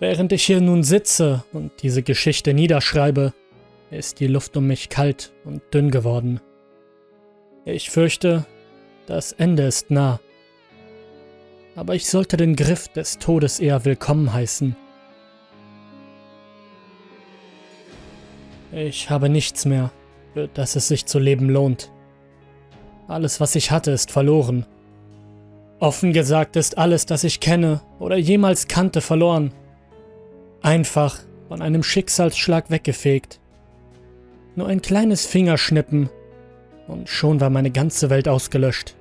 Während ich hier nun sitze und diese Geschichte niederschreibe, ist die Luft um mich kalt und dünn geworden. Ich fürchte, das Ende ist nah. Aber ich sollte den Griff des Todes eher willkommen heißen. Ich habe nichts mehr, für das es sich zu leben lohnt. Alles, was ich hatte, ist verloren. Offen gesagt ist alles, das ich kenne oder jemals kannte, verloren. Einfach von einem Schicksalsschlag weggefegt. Nur ein kleines Fingerschnippen und schon war meine ganze Welt ausgelöscht.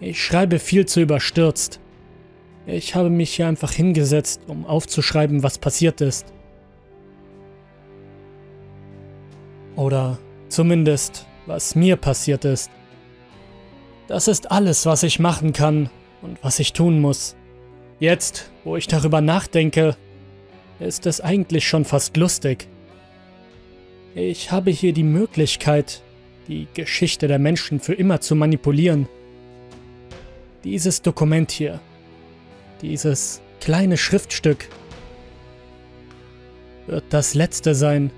Ich schreibe viel zu überstürzt. Ich habe mich hier einfach hingesetzt, um aufzuschreiben, was passiert ist. Oder zumindest, was mir passiert ist. Das ist alles, was ich machen kann und was ich tun muss. Jetzt, wo ich darüber nachdenke, ist es eigentlich schon fast lustig. Ich habe hier die Möglichkeit, die Geschichte der Menschen für immer zu manipulieren. Dieses Dokument hier, dieses kleine Schriftstück, wird das letzte sein,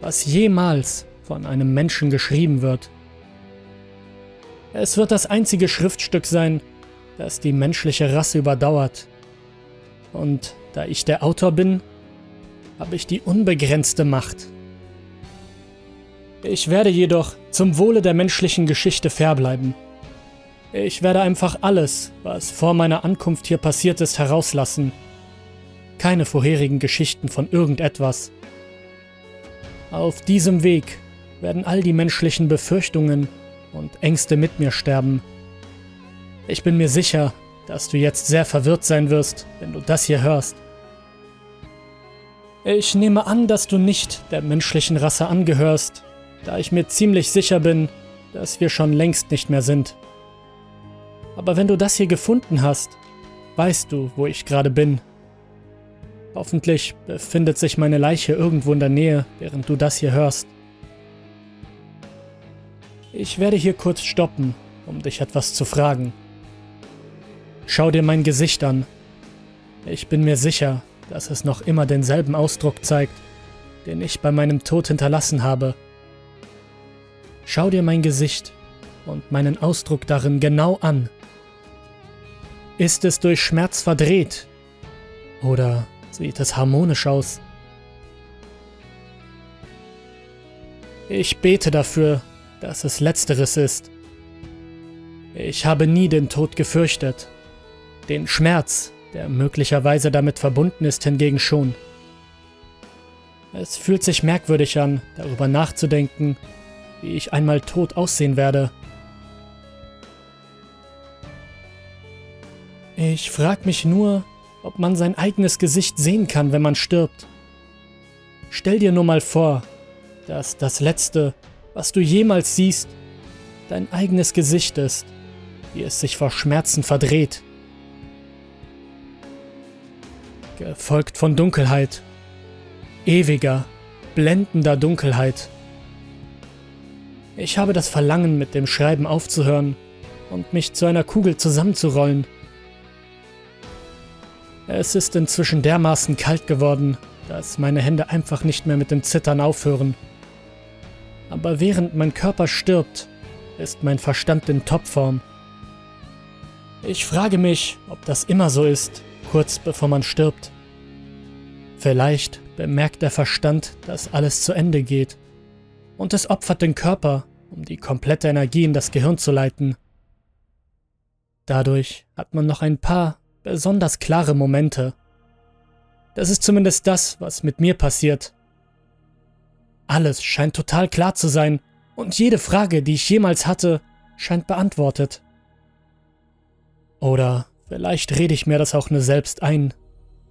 was jemals von einem Menschen geschrieben wird. Es wird das einzige Schriftstück sein, das die menschliche Rasse überdauert. Und da ich der Autor bin, habe ich die unbegrenzte Macht. Ich werde jedoch zum Wohle der menschlichen Geschichte fair bleiben. Ich werde einfach alles, was vor meiner Ankunft hier passiert ist, herauslassen. Keine vorherigen Geschichten von irgendetwas. Auf diesem Weg werden all die menschlichen Befürchtungen und Ängste mit mir sterben. Ich bin mir sicher, dass du jetzt sehr verwirrt sein wirst, wenn du das hier hörst. Ich nehme an, dass du nicht der menschlichen Rasse angehörst, da ich mir ziemlich sicher bin, dass wir schon längst nicht mehr sind. Aber wenn du das hier gefunden hast, weißt du, wo ich gerade bin. Hoffentlich befindet sich meine Leiche irgendwo in der Nähe, während du das hier hörst. Ich werde hier kurz stoppen, um dich etwas zu fragen. Schau dir mein Gesicht an. Ich bin mir sicher, dass es noch immer denselben Ausdruck zeigt, den ich bei meinem Tod hinterlassen habe. Schau dir mein Gesicht und meinen Ausdruck darin genau an. Ist es durch Schmerz verdreht? Oder sieht es harmonisch aus? Ich bete dafür, dass es letzteres ist. Ich habe nie den Tod gefürchtet. Den Schmerz, der möglicherweise damit verbunden ist, hingegen schon. Es fühlt sich merkwürdig an, darüber nachzudenken, wie ich einmal tot aussehen werde. Ich frag mich nur, ob man sein eigenes Gesicht sehen kann, wenn man stirbt. Stell dir nur mal vor, dass das Letzte, was du jemals siehst, dein eigenes Gesicht ist, wie es sich vor Schmerzen verdreht. Gefolgt von Dunkelheit, ewiger, blendender Dunkelheit. Ich habe das Verlangen, mit dem Schreiben aufzuhören und mich zu einer Kugel zusammenzurollen. Es ist inzwischen dermaßen kalt geworden, dass meine Hände einfach nicht mehr mit dem Zittern aufhören. Aber während mein Körper stirbt, ist mein Verstand in Topform. Ich frage mich, ob das immer so ist, kurz bevor man stirbt. Vielleicht bemerkt der Verstand, dass alles zu Ende geht und es opfert den Körper, um die komplette Energie in das Gehirn zu leiten. Dadurch hat man noch ein paar besonders klare Momente. Das ist zumindest das, was mit mir passiert. Alles scheint total klar zu sein und jede Frage, die ich jemals hatte, scheint beantwortet. Oder vielleicht rede ich mir das auch nur selbst ein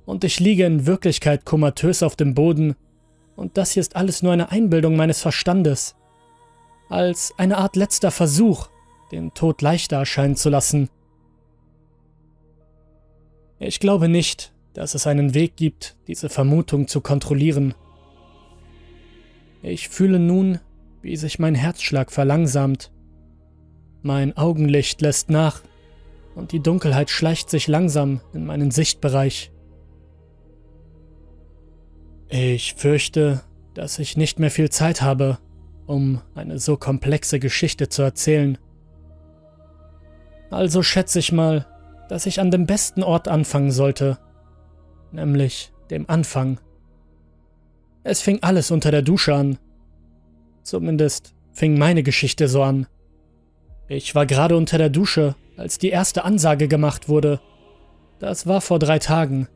und ich liege in Wirklichkeit komatös auf dem Boden und das hier ist alles nur eine Einbildung meines Verstandes. Als eine Art letzter Versuch, den Tod leichter erscheinen zu lassen. Ich glaube nicht, dass es einen Weg gibt, diese Vermutung zu kontrollieren. Ich fühle nun, wie sich mein Herzschlag verlangsamt. Mein Augenlicht lässt nach und die Dunkelheit schleicht sich langsam in meinen Sichtbereich. Ich fürchte, dass ich nicht mehr viel Zeit habe, um eine so komplexe Geschichte zu erzählen. Also schätze ich mal, dass ich an dem besten Ort anfangen sollte, nämlich dem Anfang. Es fing alles unter der Dusche an. Zumindest fing meine Geschichte so an. Ich war gerade unter der Dusche, als die erste Ansage gemacht wurde. Das war vor drei Tagen.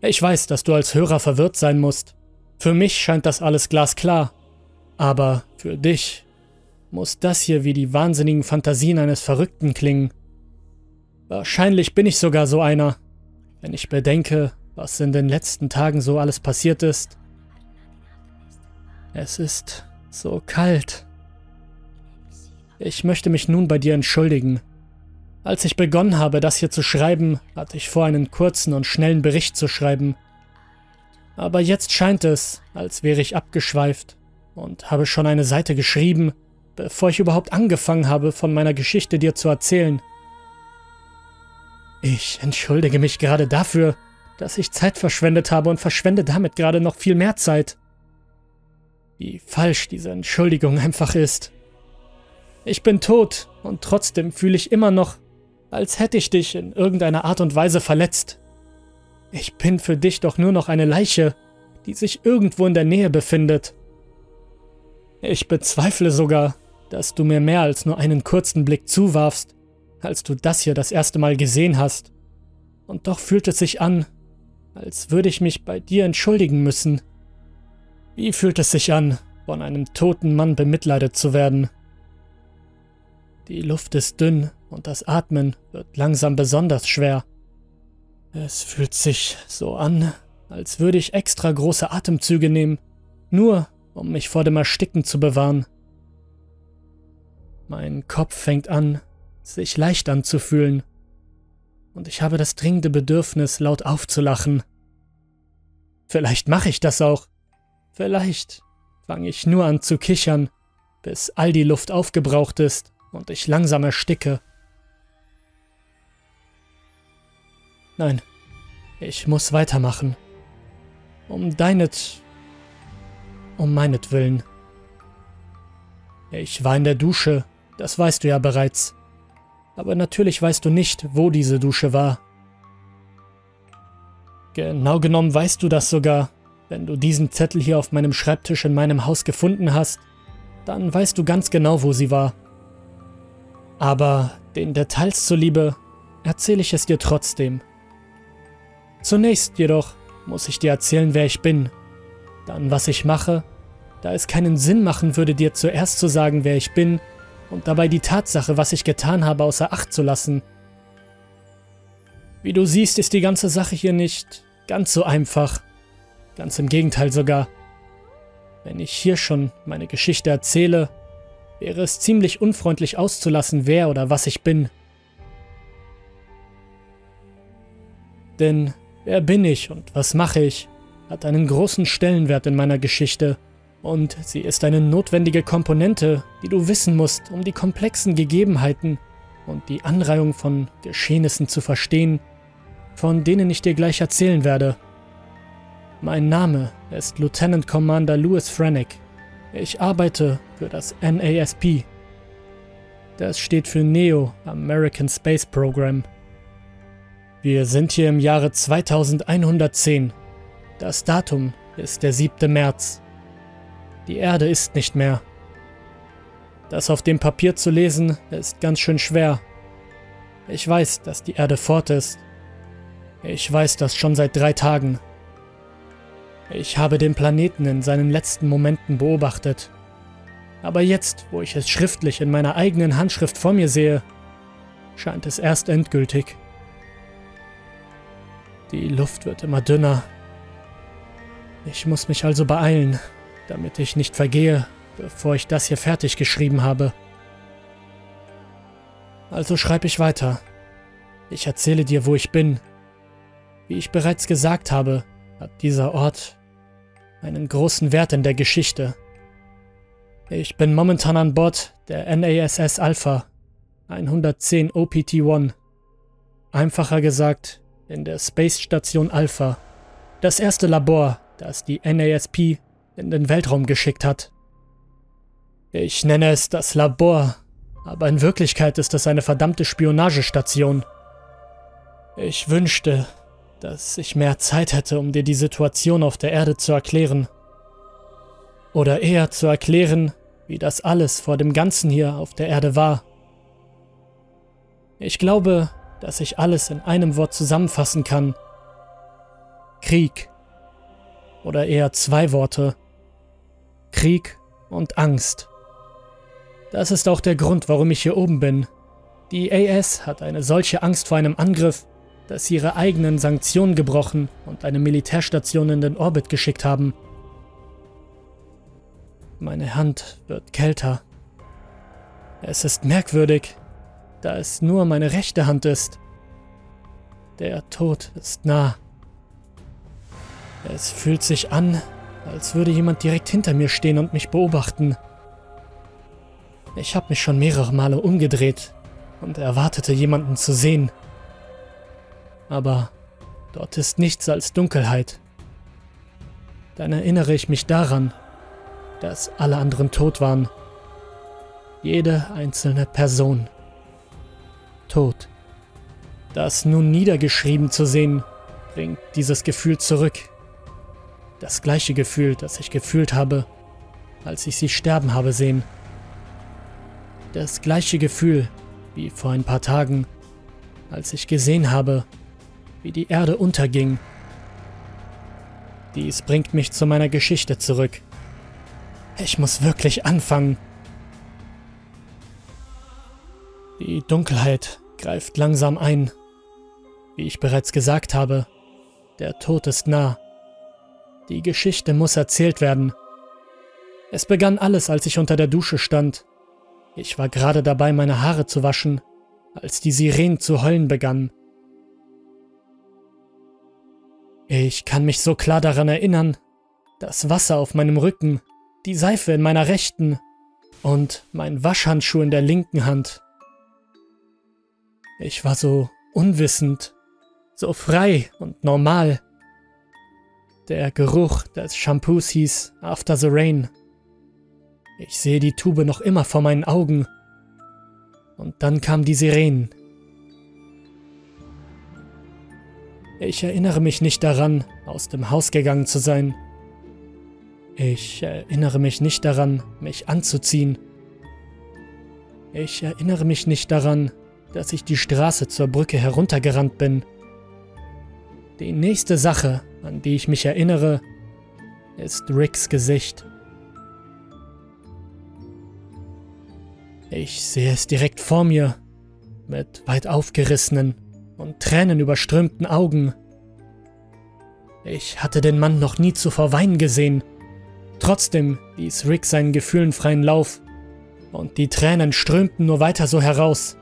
Ich weiß, dass du als Hörer verwirrt sein musst. Für mich scheint das alles glasklar. Aber für dich muss das hier wie die wahnsinnigen Fantasien eines Verrückten klingen. Wahrscheinlich bin ich sogar so einer, wenn ich bedenke, was in den letzten Tagen so alles passiert ist. Es ist so kalt. Ich möchte mich nun bei dir entschuldigen. Als ich begonnen habe, das hier zu schreiben, hatte ich vor, einen kurzen und schnellen Bericht zu schreiben. Aber jetzt scheint es, als wäre ich abgeschweift und habe schon eine Seite geschrieben, bevor ich überhaupt angefangen habe, von meiner Geschichte dir zu erzählen. Ich entschuldige mich gerade dafür, dass ich Zeit verschwendet habe und verschwende damit gerade noch viel mehr Zeit. Wie falsch diese Entschuldigung einfach ist. Ich bin tot und trotzdem fühle ich immer noch, als hätte ich dich in irgendeiner Art und Weise verletzt. Ich bin für dich doch nur noch eine Leiche, die sich irgendwo in der Nähe befindet. Ich bezweifle sogar, dass du mir mehr als nur einen kurzen Blick zuwarfst, als du das hier das erste Mal gesehen hast. Und doch fühlt es sich an, als würde ich mich bei dir entschuldigen müssen. Wie fühlt es sich an, von einem toten Mann bemitleidet zu werden? Die Luft ist dünn und das Atmen wird langsam besonders schwer. Es fühlt sich so an, als würde ich extra große Atemzüge nehmen, nur um mich vor dem Ersticken zu bewahren. Mein Kopf fängt an, sich leicht anzufühlen und ich habe das dringende Bedürfnis, laut aufzulachen. Vielleicht mache ich das auch. Vielleicht fange ich nur an zu kichern, bis all die Luft aufgebraucht ist und ich langsam ersticke. Nein, ich muss weitermachen. Um deinet... um meinetwillen. Ich war in der Dusche, das weißt du ja bereits aber natürlich weißt du nicht, wo diese Dusche war. Genau genommen weißt du das sogar. Wenn du diesen Zettel hier auf meinem Schreibtisch in meinem Haus gefunden hast, dann weißt du ganz genau, wo sie war. Aber den Details zuliebe erzähle ich es dir trotzdem. Zunächst jedoch muss ich dir erzählen, wer ich bin, dann was ich mache, da es keinen Sinn machen würde, dir zuerst zu sagen, wer ich bin und dabei die Tatsache, was ich getan habe, außer Acht zu lassen. Wie du siehst, ist die ganze Sache hier nicht ganz so einfach. Ganz im Gegenteil sogar. Wenn ich hier schon meine Geschichte erzähle, wäre es ziemlich unfreundlich auszulassen, wer oder was ich bin. Denn wer bin ich und was mache ich, hat einen großen Stellenwert in meiner Geschichte und sie ist eine notwendige Komponente, die du wissen musst, um die komplexen Gegebenheiten und die Anreihung von Geschehnissen zu verstehen, von denen ich dir gleich erzählen werde. Mein Name ist Lieutenant Commander Louis Frenick. Ich arbeite für das NASP. Das steht für NEO American Space Program. Wir sind hier im Jahre 2110. Das Datum ist der 7. März. Die Erde ist nicht mehr. Das auf dem Papier zu lesen, ist ganz schön schwer. Ich weiß, dass die Erde fort ist. Ich weiß das schon seit drei Tagen. Ich habe den Planeten in seinen letzten Momenten beobachtet. Aber jetzt, wo ich es schriftlich in meiner eigenen Handschrift vor mir sehe, scheint es erst endgültig. Die Luft wird immer dünner. Ich muss mich also beeilen, damit ich nicht vergehe, bevor ich das hier fertig geschrieben habe. Also schreibe ich weiter. Ich erzähle dir, wo ich bin. Wie ich bereits gesagt habe, hat dieser Ort einen großen Wert in der Geschichte. Ich bin momentan an Bord der NASS Alpha 110 OPT-1. Einfacher gesagt, in der Space Station Alpha. Das erste Labor, das die NASP in den Weltraum geschickt hat. Ich nenne es das Labor, aber in Wirklichkeit ist es eine verdammte Spionagestation. Ich wünschte, dass ich mehr Zeit hätte, um dir die Situation auf der Erde zu erklären. Oder eher zu erklären, wie das alles vor dem Ganzen hier auf der Erde war. Ich glaube, dass ich alles in einem Wort zusammenfassen kann. Krieg. Oder eher zwei Worte. Krieg und Angst. Das ist auch der Grund, warum ich hier oben bin. Die AS hat eine solche Angst vor einem Angriff, dass sie ihre eigenen Sanktionen gebrochen und eine Militärstation in den Orbit geschickt haben. Meine Hand wird kälter. Es ist merkwürdig, da es nur meine rechte Hand ist. Der Tod ist nah. Es fühlt sich an, als würde jemand direkt hinter mir stehen und mich beobachten. Ich habe mich schon mehrere Male umgedreht und erwartete jemanden zu sehen. Aber dort ist nichts als Dunkelheit. Dann erinnere ich mich daran, dass alle anderen tot waren. Jede einzelne Person. Tot. Das nun niedergeschrieben zu sehen, bringt dieses Gefühl zurück. Das gleiche Gefühl, das ich gefühlt habe, als ich sie sterben habe sehen. Das gleiche Gefühl wie vor ein paar Tagen, als ich gesehen habe, wie die Erde unterging. Dies bringt mich zu meiner Geschichte zurück. Ich muss wirklich anfangen. Die Dunkelheit greift langsam ein. Wie ich bereits gesagt habe, der Tod ist nah. Die Geschichte muss erzählt werden. Es begann alles, als ich unter der Dusche stand. Ich war gerade dabei, meine Haare zu waschen, als die Sirenen zu heulen begannen. Ich kann mich so klar daran erinnern, das Wasser auf meinem Rücken die Seife in meiner rechten und mein Waschhandschuh in der linken Hand. Ich war so unwissend, so frei und normal. Der Geruch des Shampoos hieß After the Rain. Ich sehe die Tube noch immer vor meinen Augen. Und dann kam die Sirenen. Ich erinnere mich nicht daran, aus dem Haus gegangen zu sein. Ich erinnere mich nicht daran, mich anzuziehen. Ich erinnere mich nicht daran, dass ich die Straße zur Brücke heruntergerannt bin. Die nächste Sache, an die ich mich erinnere, ist Ricks Gesicht. Ich sehe es direkt vor mir, mit weit aufgerissenen und tränenüberströmten Augen. Ich hatte den Mann noch nie zuvor weinen gesehen Trotzdem ließ Rick seinen Gefühlen freien Lauf und die Tränen strömten nur weiter so heraus.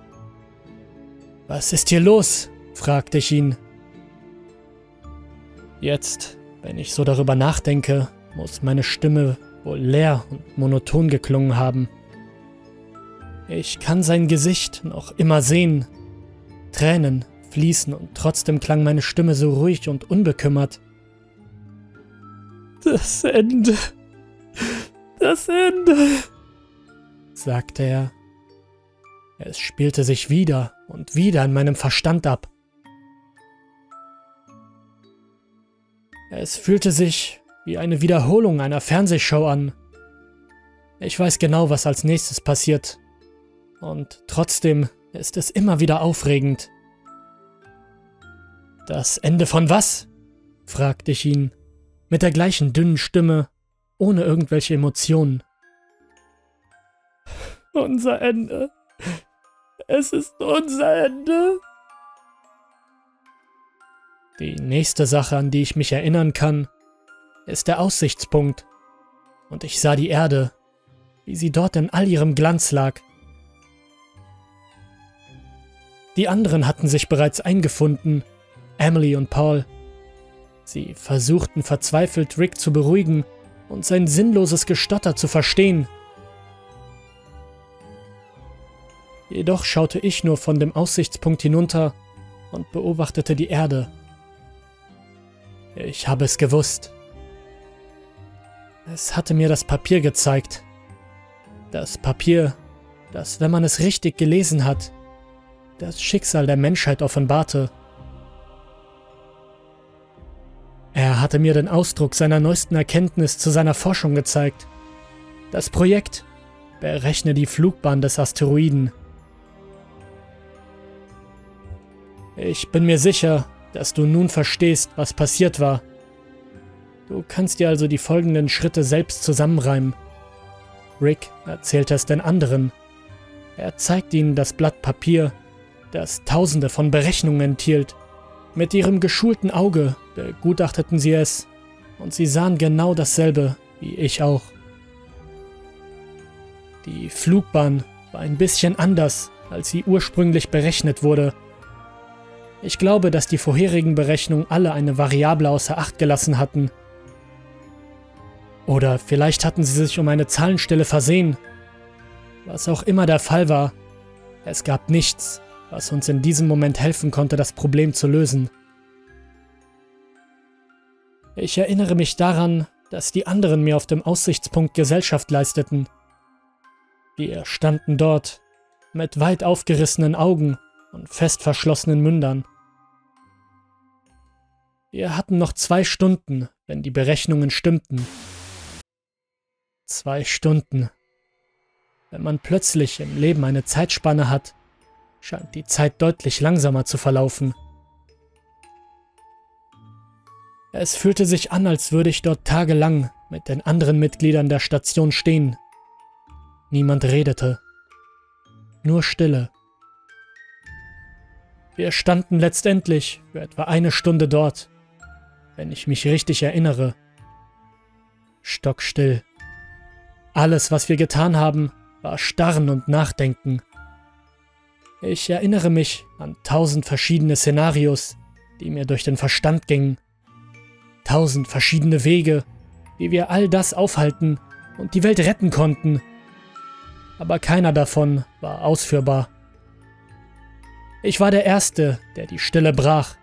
Was ist hier los? fragte ich ihn. Jetzt, wenn ich so darüber nachdenke, muss meine Stimme wohl leer und monoton geklungen haben. Ich kann sein Gesicht noch immer sehen. Tränen fließen und trotzdem klang meine Stimme so ruhig und unbekümmert. Das Ende, das Ende, sagte er. Es spielte sich wieder und wieder in meinem Verstand ab. Es fühlte sich wie eine Wiederholung einer Fernsehshow an. Ich weiß genau, was als nächstes passiert. Und trotzdem ist es immer wieder aufregend. Das Ende von was? fragte ich ihn, mit der gleichen dünnen Stimme, ohne irgendwelche Emotionen. Unser Ende. Es ist unser Ende. Die nächste Sache, an die ich mich erinnern kann, ist der Aussichtspunkt. Und ich sah die Erde, wie sie dort in all ihrem Glanz lag. Die anderen hatten sich bereits eingefunden, Emily und Paul. Sie versuchten verzweifelt Rick zu beruhigen und sein sinnloses Gestotter zu verstehen. Jedoch schaute ich nur von dem Aussichtspunkt hinunter und beobachtete die Erde. Ich habe es gewusst. Es hatte mir das Papier gezeigt. Das Papier, das, wenn man es richtig gelesen hat, das Schicksal der Menschheit offenbarte. Er hatte mir den Ausdruck seiner neuesten Erkenntnis zu seiner Forschung gezeigt. Das Projekt Berechne die Flugbahn des Asteroiden. Ich bin mir sicher, dass du nun verstehst, was passiert war. Du kannst dir also die folgenden Schritte selbst zusammenreimen. Rick erzählt es den anderen. Er zeigt ihnen das Blatt Papier, das tausende von Berechnungen enthielt. Mit ihrem geschulten Auge begutachteten sie es und sie sahen genau dasselbe wie ich auch. Die Flugbahn war ein bisschen anders, als sie ursprünglich berechnet wurde. Ich glaube, dass die vorherigen Berechnungen alle eine Variable außer Acht gelassen hatten. Oder vielleicht hatten sie sich um eine Zahlenstelle versehen. Was auch immer der Fall war, es gab nichts, was uns in diesem Moment helfen konnte, das Problem zu lösen. Ich erinnere mich daran, dass die anderen mir auf dem Aussichtspunkt Gesellschaft leisteten. Wir standen dort, mit weit aufgerissenen Augen und fest verschlossenen Mündern. Wir hatten noch zwei Stunden, wenn die Berechnungen stimmten. Zwei Stunden. Wenn man plötzlich im Leben eine Zeitspanne hat, scheint die Zeit deutlich langsamer zu verlaufen. Es fühlte sich an, als würde ich dort tagelang mit den anderen Mitgliedern der Station stehen. Niemand redete. Nur Stille. Wir standen letztendlich für etwa eine Stunde dort, wenn ich mich richtig erinnere. Stockstill. Alles, was wir getan haben, war Starren und Nachdenken. Ich erinnere mich an tausend verschiedene Szenarios, die mir durch den Verstand gingen. Tausend verschiedene Wege, wie wir all das aufhalten und die Welt retten konnten. Aber keiner davon war ausführbar. Ich war der Erste, der die Stille brach.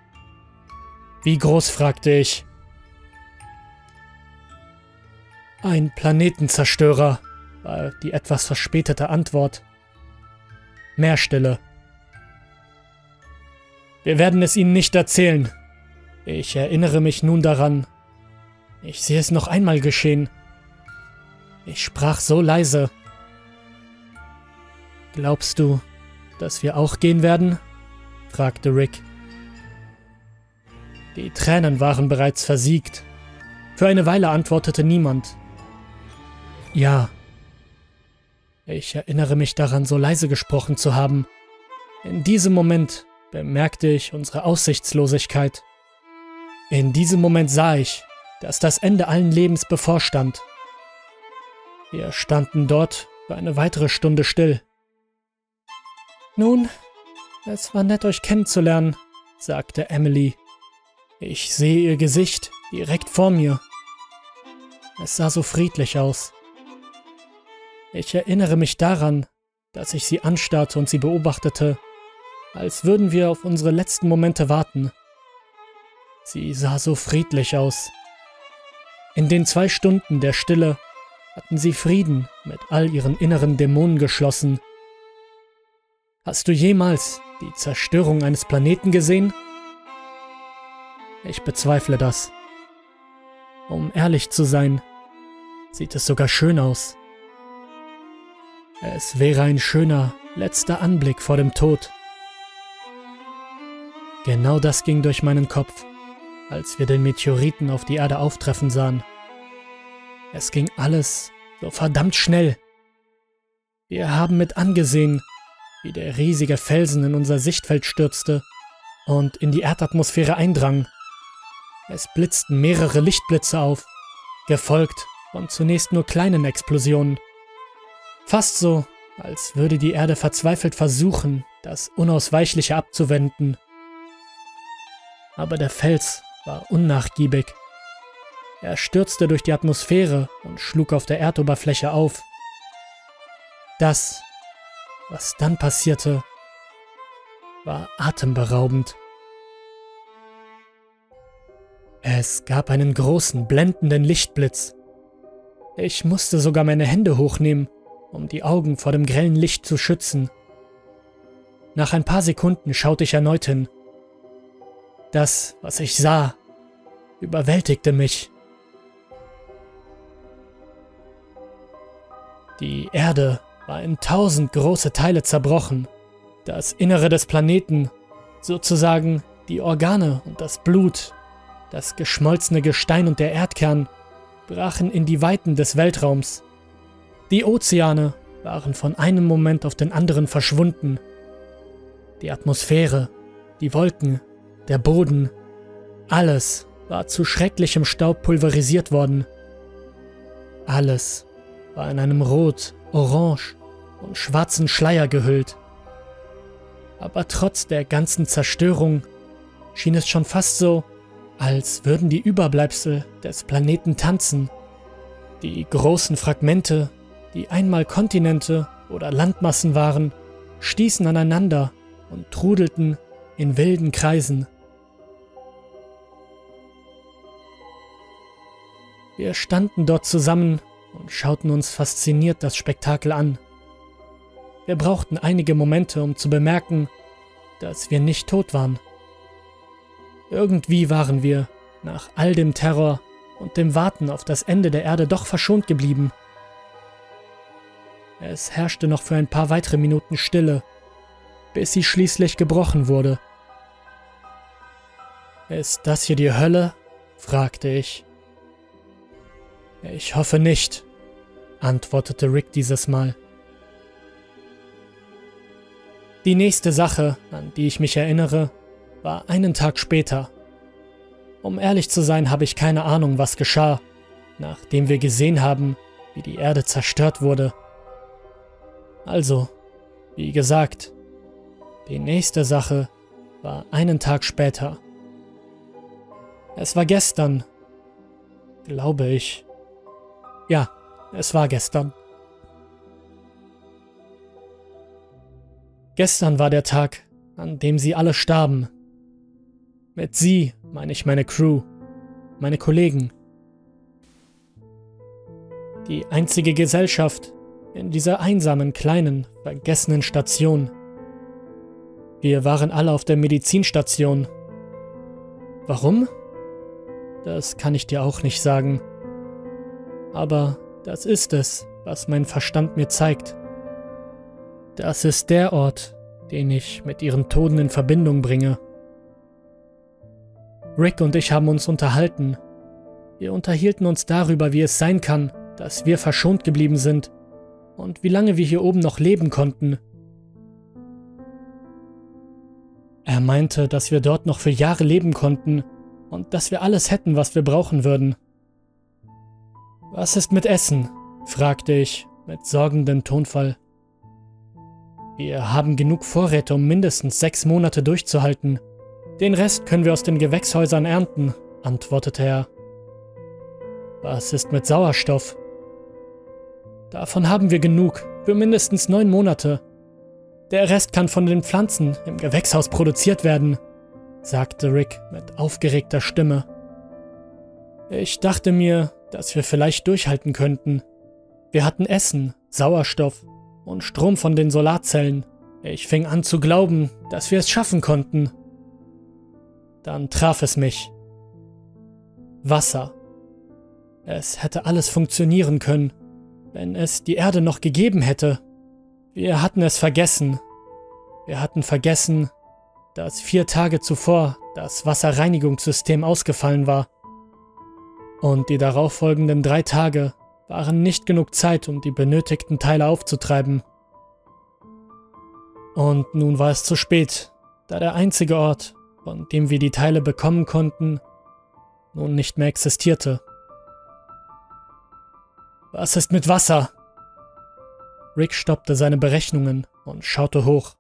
Wie groß, fragte ich. Ein Planetenzerstörer, war die etwas verspätete Antwort. Mehr Stille. Wir werden es Ihnen nicht erzählen. Ich erinnere mich nun daran. Ich sehe es noch einmal geschehen. Ich sprach so leise. Glaubst du, dass wir auch gehen werden? fragte Rick. Die Tränen waren bereits versiegt. Für eine Weile antwortete niemand. Ja. Ich erinnere mich daran, so leise gesprochen zu haben. In diesem Moment bemerkte ich unsere Aussichtslosigkeit. In diesem Moment sah ich, dass das Ende allen Lebens bevorstand. Wir standen dort für eine weitere Stunde still. Nun, es war nett, euch kennenzulernen, sagte Emily. Ich sehe ihr Gesicht direkt vor mir. Es sah so friedlich aus. Ich erinnere mich daran, dass ich sie anstarrte und sie beobachtete, als würden wir auf unsere letzten Momente warten. Sie sah so friedlich aus. In den zwei Stunden der Stille hatten sie Frieden mit all ihren inneren Dämonen geschlossen. Hast du jemals die Zerstörung eines Planeten gesehen? Ich bezweifle das. Um ehrlich zu sein, sieht es sogar schön aus. Es wäre ein schöner letzter Anblick vor dem Tod. Genau das ging durch meinen Kopf, als wir den Meteoriten auf die Erde auftreffen sahen. Es ging alles so verdammt schnell. Wir haben mit angesehen, wie der riesige Felsen in unser Sichtfeld stürzte und in die Erdatmosphäre eindrang. Es blitzten mehrere Lichtblitze auf, gefolgt von zunächst nur kleinen Explosionen. Fast so, als würde die Erde verzweifelt versuchen, das Unausweichliche abzuwenden. Aber der Fels war unnachgiebig. Er stürzte durch die Atmosphäre und schlug auf der Erdoberfläche auf. Das, was dann passierte, war atemberaubend. Es gab einen großen, blendenden Lichtblitz Ich musste sogar meine Hände hochnehmen, um die Augen vor dem grellen Licht zu schützen. Nach ein paar Sekunden schaute ich erneut hin. Das, was ich sah, überwältigte mich. Die Erde war in tausend große Teile zerbrochen. Das Innere des Planeten, sozusagen die Organe und das Blut, das geschmolzene Gestein und der Erdkern, brachen in die Weiten des Weltraums. Die Ozeane waren von einem Moment auf den anderen verschwunden. Die Atmosphäre, die Wolken, der Boden, alles war zu schrecklichem Staub pulverisiert worden. Alles war in einem Rot, Orange und schwarzen Schleier gehüllt. Aber trotz der ganzen Zerstörung schien es schon fast so, als würden die Überbleibsel des Planeten tanzen. Die großen Fragmente, die einmal Kontinente oder Landmassen waren, stießen aneinander und trudelten in wilden Kreisen. Wir standen dort zusammen und schauten uns fasziniert das Spektakel an. Wir brauchten einige Momente, um zu bemerken, dass wir nicht tot waren. Irgendwie waren wir, nach all dem Terror und dem Warten auf das Ende der Erde, doch verschont geblieben. Es herrschte noch für ein paar weitere Minuten Stille, bis sie schließlich gebrochen wurde. Ist das hier die Hölle? fragte ich. Ich hoffe nicht, antwortete Rick dieses Mal. Die nächste Sache, an die ich mich erinnere, war einen Tag später. Um ehrlich zu sein, habe ich keine Ahnung, was geschah, nachdem wir gesehen haben, wie die Erde zerstört wurde. Also, wie gesagt, die nächste Sache war einen Tag später. Es war gestern, glaube ich. Ja, es war gestern. Gestern war der Tag, an dem sie alle starben. Mit sie meine ich meine Crew, meine Kollegen. Die einzige Gesellschaft in dieser einsamen, kleinen, vergessenen Station. Wir waren alle auf der Medizinstation. Warum? Das kann ich dir auch nicht sagen. Aber das ist es, was mein Verstand mir zeigt. Das ist der Ort, den ich mit ihren Toten in Verbindung bringe. Rick und ich haben uns unterhalten. Wir unterhielten uns darüber, wie es sein kann, dass wir verschont geblieben sind und wie lange wir hier oben noch leben konnten. Er meinte, dass wir dort noch für Jahre leben konnten und dass wir alles hätten, was wir brauchen würden. Was ist mit Essen? fragte ich mit sorgendem Tonfall. Wir haben genug Vorräte, um mindestens sechs Monate durchzuhalten. Den Rest können wir aus den Gewächshäusern ernten, antwortete er. Was ist mit Sauerstoff? Davon haben wir genug, für mindestens neun Monate. Der Rest kann von den Pflanzen im Gewächshaus produziert werden, sagte Rick mit aufgeregter Stimme. Ich dachte mir, dass wir vielleicht durchhalten könnten. Wir hatten Essen, Sauerstoff und Strom von den Solarzellen. Ich fing an zu glauben, dass wir es schaffen konnten. Dann traf es mich. Wasser. Es hätte alles funktionieren können, wenn es die Erde noch gegeben hätte. Wir hatten es vergessen. Wir hatten vergessen, dass vier Tage zuvor das Wasserreinigungssystem ausgefallen war. Und die darauffolgenden drei Tage waren nicht genug Zeit, um die benötigten Teile aufzutreiben. Und nun war es zu spät, da der einzige Ort, von dem wir die Teile bekommen konnten, nun nicht mehr existierte. Was ist mit Wasser? Rick stoppte seine Berechnungen und schaute hoch.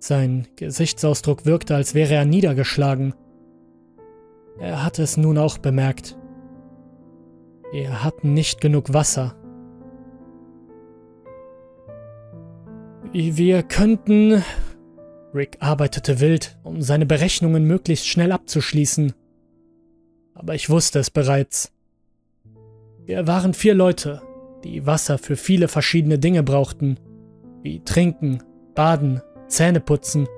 Sein Gesichtsausdruck wirkte, als wäre er niedergeschlagen er hatte es nun auch bemerkt. Wir hatten nicht genug Wasser. Wir könnten... Rick arbeitete wild, um seine Berechnungen möglichst schnell abzuschließen. aber ich wusste es bereits. Wir waren vier Leute, die Wasser für viele verschiedene Dinge brauchten, wie Trinken, Baden, Zähneputzen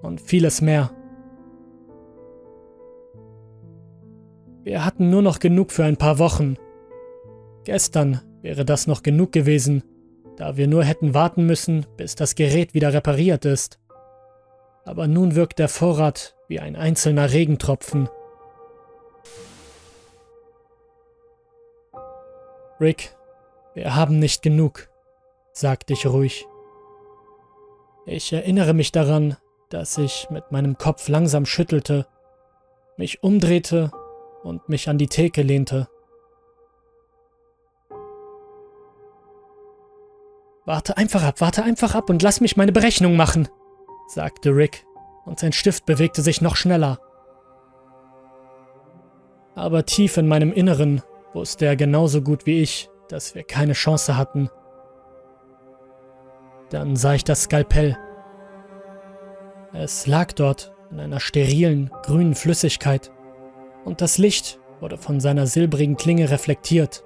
und vieles mehr. Wir hatten nur noch genug für ein paar Wochen. Gestern wäre das noch genug gewesen, da wir nur hätten warten müssen, bis das Gerät wieder repariert ist. Aber nun wirkt der Vorrat wie ein einzelner Regentropfen. Rick, wir haben nicht genug, sagte ich ruhig. Ich erinnere mich daran, dass ich mit meinem Kopf langsam schüttelte, mich umdrehte und mich an die Theke lehnte. Warte einfach ab, warte einfach ab und lass mich meine Berechnung machen, sagte Rick, und sein Stift bewegte sich noch schneller. Aber tief in meinem Inneren wusste er genauso gut wie ich, dass wir keine Chance hatten. Dann sah ich das Skalpell. Es lag dort in einer sterilen, grünen Flüssigkeit, und das Licht wurde von seiner silbrigen Klinge reflektiert.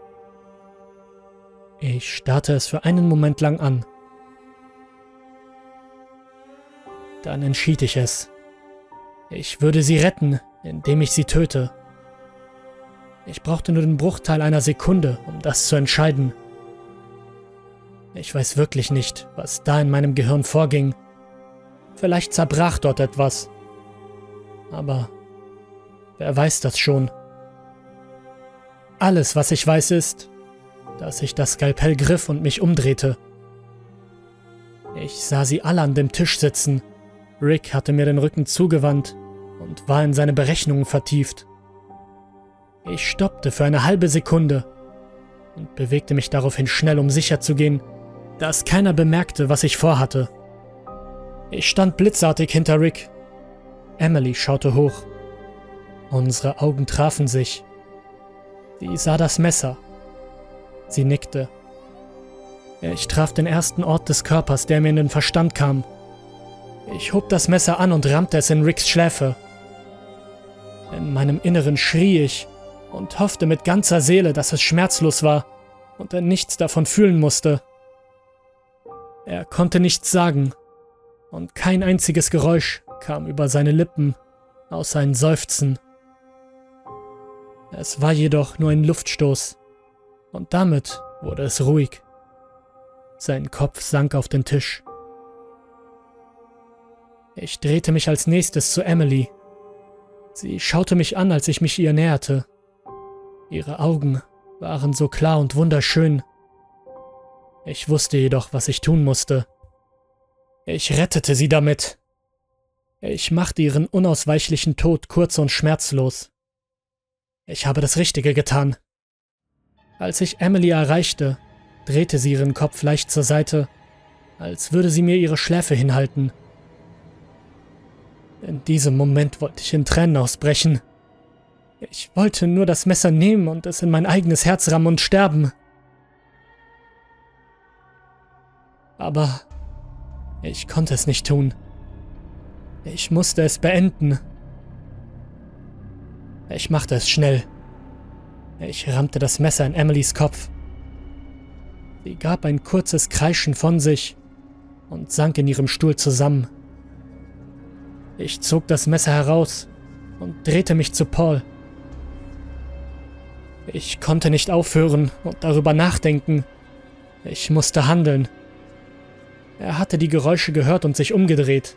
Ich starrte es für einen Moment lang an. Dann entschied ich es. Ich würde sie retten, indem ich sie töte. Ich brauchte nur den Bruchteil einer Sekunde, um das zu entscheiden. Ich weiß wirklich nicht, was da in meinem Gehirn vorging. Vielleicht zerbrach dort etwas. Aber wer weiß das schon? Alles, was ich weiß, ist, dass ich das Skalpell griff und mich umdrehte. Ich sah sie alle an dem Tisch sitzen. Rick hatte mir den Rücken zugewandt und war in seine Berechnungen vertieft. Ich stoppte für eine halbe Sekunde und bewegte mich daraufhin schnell, um sicherzugehen, dass keiner bemerkte, was ich vorhatte. Ich stand blitzartig hinter Rick. Emily schaute hoch. Unsere Augen trafen sich. Sie sah das Messer Sie nickte. Ich traf den ersten Ort des Körpers, der mir in den Verstand kam. Ich hob das Messer an und rammte es in Ricks Schläfe. In meinem Inneren schrie ich und hoffte mit ganzer Seele, dass es schmerzlos war und er nichts davon fühlen musste. Er konnte nichts sagen und kein einziges Geräusch kam über seine Lippen, außer ein Seufzen. Es war jedoch nur ein Luftstoß, und damit wurde es ruhig. Sein Kopf sank auf den Tisch. Ich drehte mich als nächstes zu Emily. Sie schaute mich an, als ich mich ihr näherte. Ihre Augen waren so klar und wunderschön. Ich wusste jedoch, was ich tun musste. Ich rettete sie damit. Ich machte ihren unausweichlichen Tod kurz und schmerzlos. Ich habe das Richtige getan. Als ich Emily erreichte, drehte sie ihren Kopf leicht zur Seite, als würde sie mir ihre Schläfe hinhalten. In diesem Moment wollte ich in Tränen ausbrechen. Ich wollte nur das Messer nehmen und es in mein eigenes Herz rammen und sterben. Aber ich konnte es nicht tun. Ich musste es beenden. Ich machte es schnell. Ich rammte das Messer in Emilys Kopf. Sie gab ein kurzes Kreischen von sich und sank in ihrem Stuhl zusammen. Ich zog das Messer heraus und drehte mich zu Paul. Ich konnte nicht aufhören und darüber nachdenken. Ich musste handeln. Er hatte die Geräusche gehört und sich umgedreht.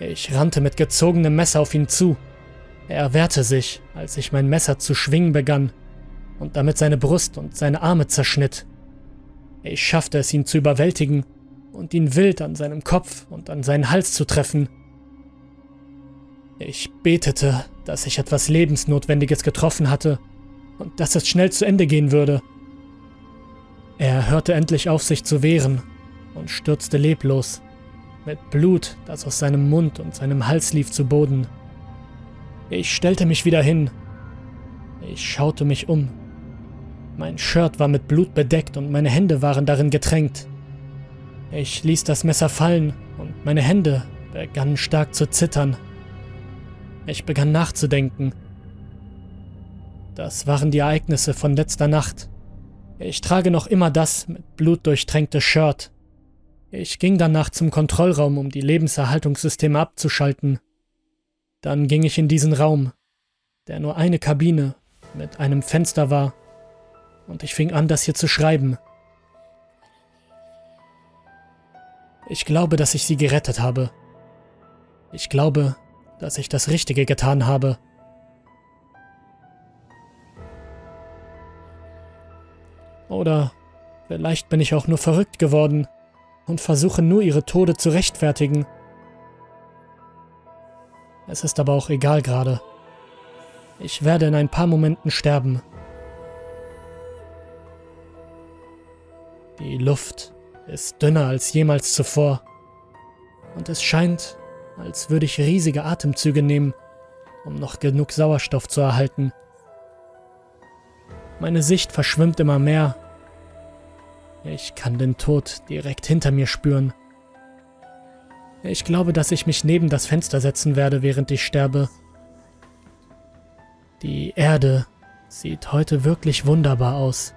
Ich rannte mit gezogenem Messer auf ihn zu. Er wehrte sich, als ich mein Messer zu schwingen begann und damit seine Brust und seine Arme zerschnitt. Ich schaffte es, ihn zu überwältigen und ihn wild an seinem Kopf und an seinen Hals zu treffen. Ich betete, dass ich etwas Lebensnotwendiges getroffen hatte und dass es schnell zu Ende gehen würde. Er hörte endlich auf, sich zu wehren und stürzte leblos, mit Blut, das aus seinem Mund und seinem Hals lief, zu Boden. Ich stellte mich wieder hin. Ich schaute mich um. Mein Shirt war mit Blut bedeckt und meine Hände waren darin getränkt. Ich ließ das Messer fallen und meine Hände begannen stark zu zittern. Ich begann nachzudenken. Das waren die Ereignisse von letzter Nacht. Ich trage noch immer das mit Blut durchtränkte Shirt. Ich ging danach zum Kontrollraum, um die Lebenserhaltungssysteme abzuschalten. Dann ging ich in diesen Raum, der nur eine Kabine mit einem Fenster war, und ich fing an, das hier zu schreiben. Ich glaube, dass ich sie gerettet habe. Ich glaube, dass ich das Richtige getan habe. Oder vielleicht bin ich auch nur verrückt geworden und versuche nur ihre Tode zu rechtfertigen. Es ist aber auch egal gerade. Ich werde in ein paar Momenten sterben. Die Luft ist dünner als jemals zuvor. Und es scheint, als würde ich riesige Atemzüge nehmen, um noch genug Sauerstoff zu erhalten. Meine Sicht verschwimmt immer mehr. Ich kann den Tod direkt hinter mir spüren. Ich glaube, dass ich mich neben das Fenster setzen werde, während ich sterbe. Die Erde sieht heute wirklich wunderbar aus.